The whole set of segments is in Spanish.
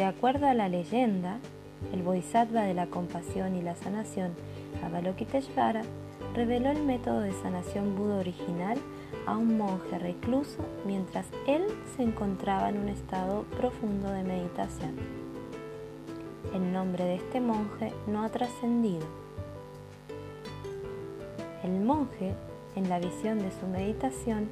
De acuerdo a la leyenda, el Bodhisattva de la compasión y la sanación, Avalokiteshvara, reveló el método de sanación Buda original a un monje recluso mientras él se encontraba en un estado profundo de meditación. El nombre de este monje no ha trascendido. El monje, en la visión de su meditación,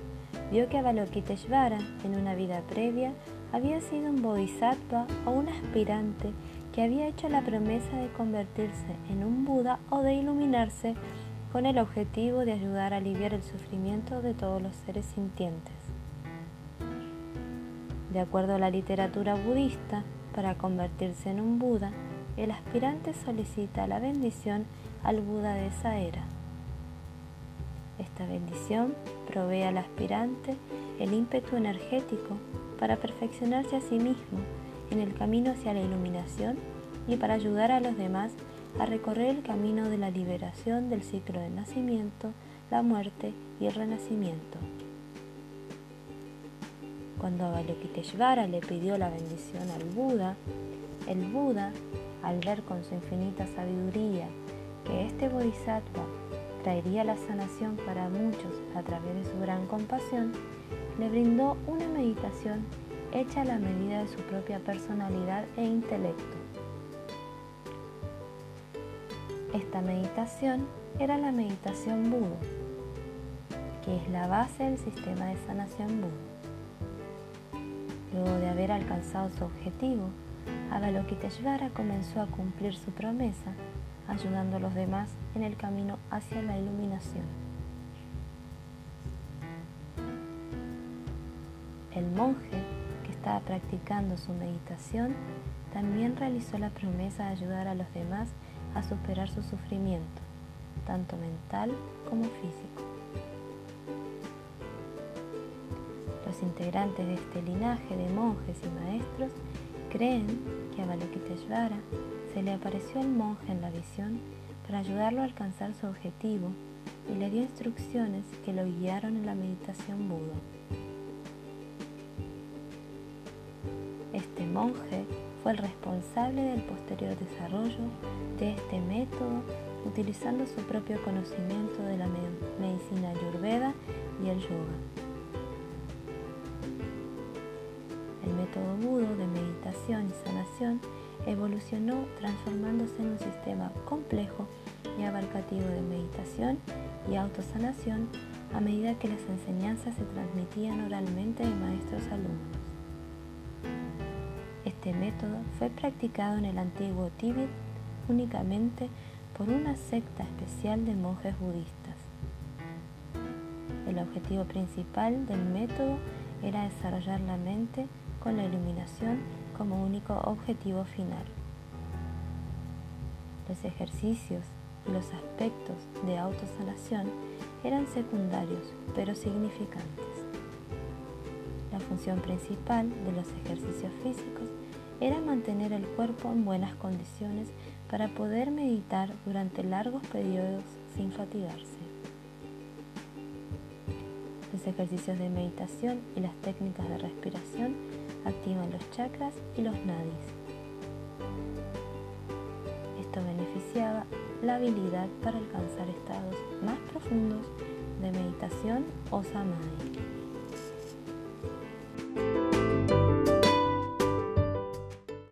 vio que Avalokiteshvara, en una vida previa, había sido un bodhisattva o un aspirante que había hecho la promesa de convertirse en un Buda o de iluminarse con el objetivo de ayudar a aliviar el sufrimiento de todos los seres sintientes. De acuerdo a la literatura budista, para convertirse en un Buda, el aspirante solicita la bendición al Buda de esa era. Esta bendición provee al aspirante el ímpetu energético para perfeccionarse a sí mismo en el camino hacia la iluminación y para ayudar a los demás a recorrer el camino de la liberación del ciclo del nacimiento, la muerte y el renacimiento. Cuando Avalokiteshvara le pidió la bendición al Buda, el Buda, al ver con su infinita sabiduría que este bodhisattva traería la sanación para muchos a través de su gran compasión, le brindó una meditación hecha a la medida de su propia personalidad e intelecto. Esta meditación era la meditación Buda, que es la base del sistema de sanación Buda. Luego de haber alcanzado su objetivo, Avalokiteshvara comenzó a cumplir su promesa, ayudando a los demás en el camino hacia la iluminación. El monje que estaba practicando su meditación también realizó la promesa de ayudar a los demás a superar su sufrimiento, tanto mental como físico. Los integrantes de este linaje de monjes y maestros creen que a Avalokiteshvara se le apareció el monje en la visión para ayudarlo a alcanzar su objetivo y le dio instrucciones que lo guiaron en la meditación Buda. Monje fue el responsable del posterior desarrollo de este método utilizando su propio conocimiento de la medicina ayurveda y el yoga. El método Budo de meditación y sanación evolucionó transformándose en un sistema complejo y abarcativo de meditación y autosanación a medida que las enseñanzas se transmitían oralmente de maestros alumnos. Este método fue practicado en el antiguo Tíbet únicamente por una secta especial de monjes budistas. El objetivo principal del método era desarrollar la mente con la iluminación como único objetivo final. Los ejercicios y los aspectos de autosanación eran secundarios pero significantes. La función principal de los ejercicios físicos era mantener el cuerpo en buenas condiciones para poder meditar durante largos periodos sin fatigarse. Los ejercicios de meditación y las técnicas de respiración activan los chakras y los nadis. Esto beneficiaba la habilidad para alcanzar estados más profundos de meditación o samadhi.